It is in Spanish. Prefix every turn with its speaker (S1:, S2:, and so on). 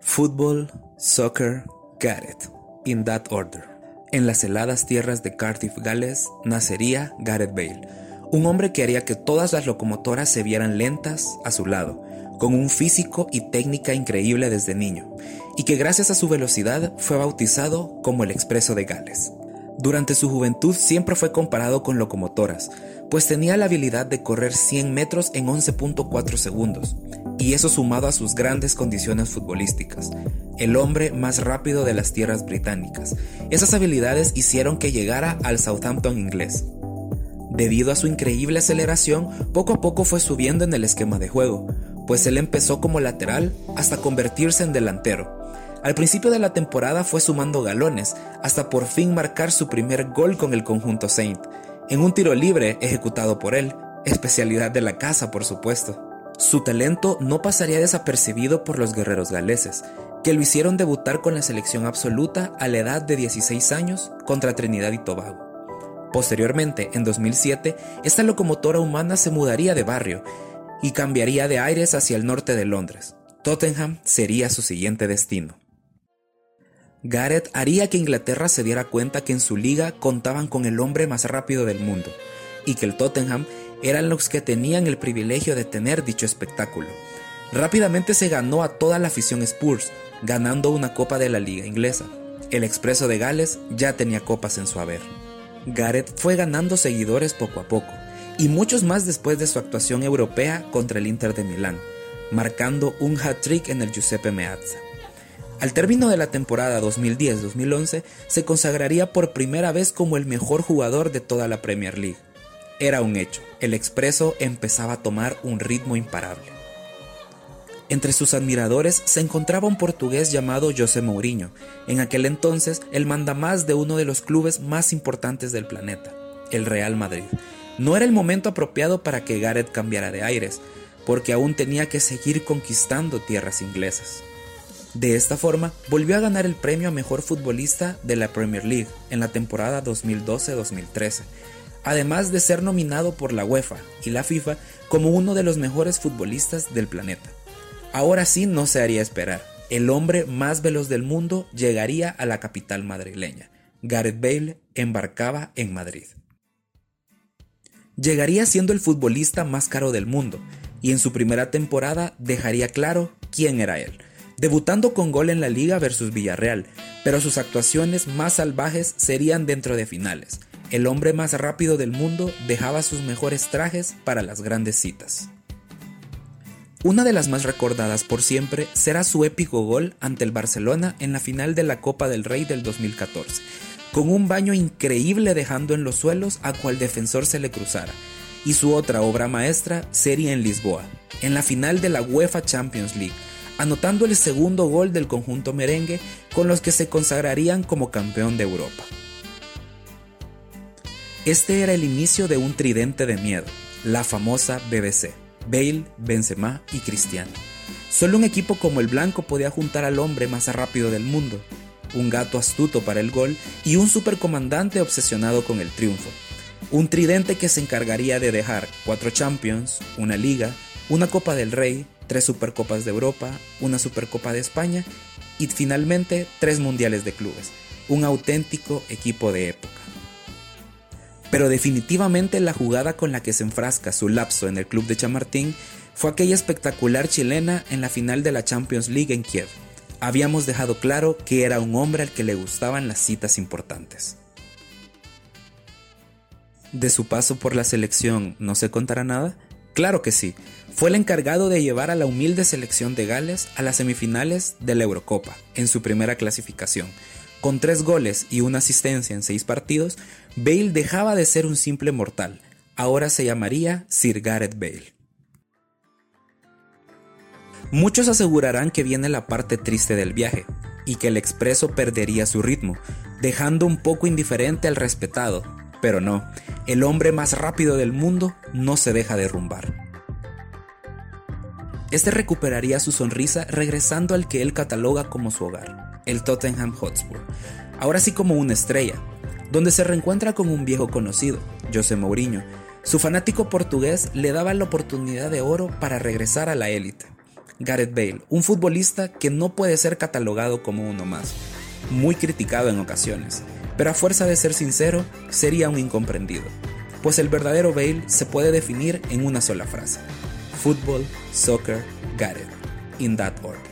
S1: Football, soccer, Gareth, in that order. En las heladas tierras de Cardiff, Gales, nacería Gareth Bale, un hombre que haría que todas las locomotoras se vieran lentas a su lado, con un físico y técnica increíble desde niño, y que gracias a su velocidad fue bautizado como el Expreso de Gales. Durante su juventud siempre fue comparado con locomotoras, pues tenía la habilidad de correr 100 metros en 11.4 segundos, y eso sumado a sus grandes condiciones futbolísticas, el hombre más rápido de las tierras británicas. Esas habilidades hicieron que llegara al Southampton inglés. Debido a su increíble aceleración, poco a poco fue subiendo en el esquema de juego, pues él empezó como lateral hasta convertirse en delantero, al principio de la temporada fue sumando galones, hasta por fin marcar su primer gol con el conjunto Saint, en un tiro libre ejecutado por él, especialidad de la casa por supuesto. Su talento no pasaría desapercibido por los guerreros galeses, que lo hicieron debutar con la selección absoluta a la edad de 16 años contra Trinidad y Tobago. Posteriormente, en 2007, esta locomotora humana se mudaría de barrio y cambiaría de aires hacia el norte de Londres. Tottenham sería su siguiente destino. Gareth haría que Inglaterra se diera cuenta que en su liga contaban con el hombre más rápido del mundo, y que el Tottenham eran los que tenían el privilegio de tener dicho espectáculo. Rápidamente se ganó a toda la afición Spurs, ganando una copa de la liga inglesa. El Expreso de Gales ya tenía copas en su haber. Gareth fue ganando seguidores poco a poco, y muchos más después de su actuación europea contra el Inter de Milán, marcando un hat-trick en el Giuseppe Meazza. Al término de la temporada 2010-2011, se consagraría por primera vez como el mejor jugador de toda la Premier League. Era un hecho, el expreso empezaba a tomar un ritmo imparable. Entre sus admiradores se encontraba un portugués llamado José Mourinho, en aquel entonces el mandamás de uno de los clubes más importantes del planeta, el Real Madrid. No era el momento apropiado para que Gareth cambiara de aires, porque aún tenía que seguir conquistando tierras inglesas. De esta forma, volvió a ganar el premio a Mejor Futbolista de la Premier League en la temporada 2012-2013, además de ser nominado por la UEFA y la FIFA como uno de los mejores futbolistas del planeta. Ahora sí no se haría esperar, el hombre más veloz del mundo llegaría a la capital madrileña. Gareth Bale embarcaba en Madrid. Llegaría siendo el futbolista más caro del mundo, y en su primera temporada dejaría claro quién era él debutando con gol en la liga versus Villarreal, pero sus actuaciones más salvajes serían dentro de finales. El hombre más rápido del mundo dejaba sus mejores trajes para las grandes citas. Una de las más recordadas por siempre será su épico gol ante el Barcelona en la final de la Copa del Rey del 2014, con un baño increíble dejando en los suelos a cual defensor se le cruzara, y su otra obra maestra sería en Lisboa, en la final de la UEFA Champions League, anotando el segundo gol del conjunto merengue con los que se consagrarían como campeón de Europa. Este era el inicio de un tridente de miedo, la famosa BBC, Bale, Benzema y Cristiano. Solo un equipo como el blanco podía juntar al hombre más rápido del mundo, un gato astuto para el gol y un supercomandante obsesionado con el triunfo. Un tridente que se encargaría de dejar cuatro Champions, una Liga, una Copa del Rey, tres Supercopas de Europa, una Supercopa de España y finalmente tres Mundiales de Clubes, un auténtico equipo de época. Pero definitivamente la jugada con la que se enfrasca su lapso en el club de Chamartín fue aquella espectacular chilena en la final de la Champions League en Kiev. Habíamos dejado claro que era un hombre al que le gustaban las citas importantes. ¿De su paso por la selección no se contará nada? Claro que sí, fue el encargado de llevar a la humilde selección de Gales a las semifinales de la Eurocopa, en su primera clasificación. Con tres goles y una asistencia en seis partidos, Bale dejaba de ser un simple mortal, ahora se llamaría Sir Gareth Bale. Muchos asegurarán que viene la parte triste del viaje, y que el expreso perdería su ritmo, dejando un poco indiferente al respetado, pero no, el hombre más rápido del mundo no se deja derrumbar. Este recuperaría su sonrisa regresando al que él cataloga como su hogar, el Tottenham Hotspur, ahora sí como una estrella, donde se reencuentra con un viejo conocido, José Mourinho. Su fanático portugués le daba la oportunidad de oro para regresar a la élite. Gareth Bale, un futbolista que no puede ser catalogado como uno más, muy criticado en ocasiones, pero a fuerza de ser sincero, sería un incomprendido, pues el verdadero Bale se puede definir en una sola frase. Football, soccer, Gareth, in that order.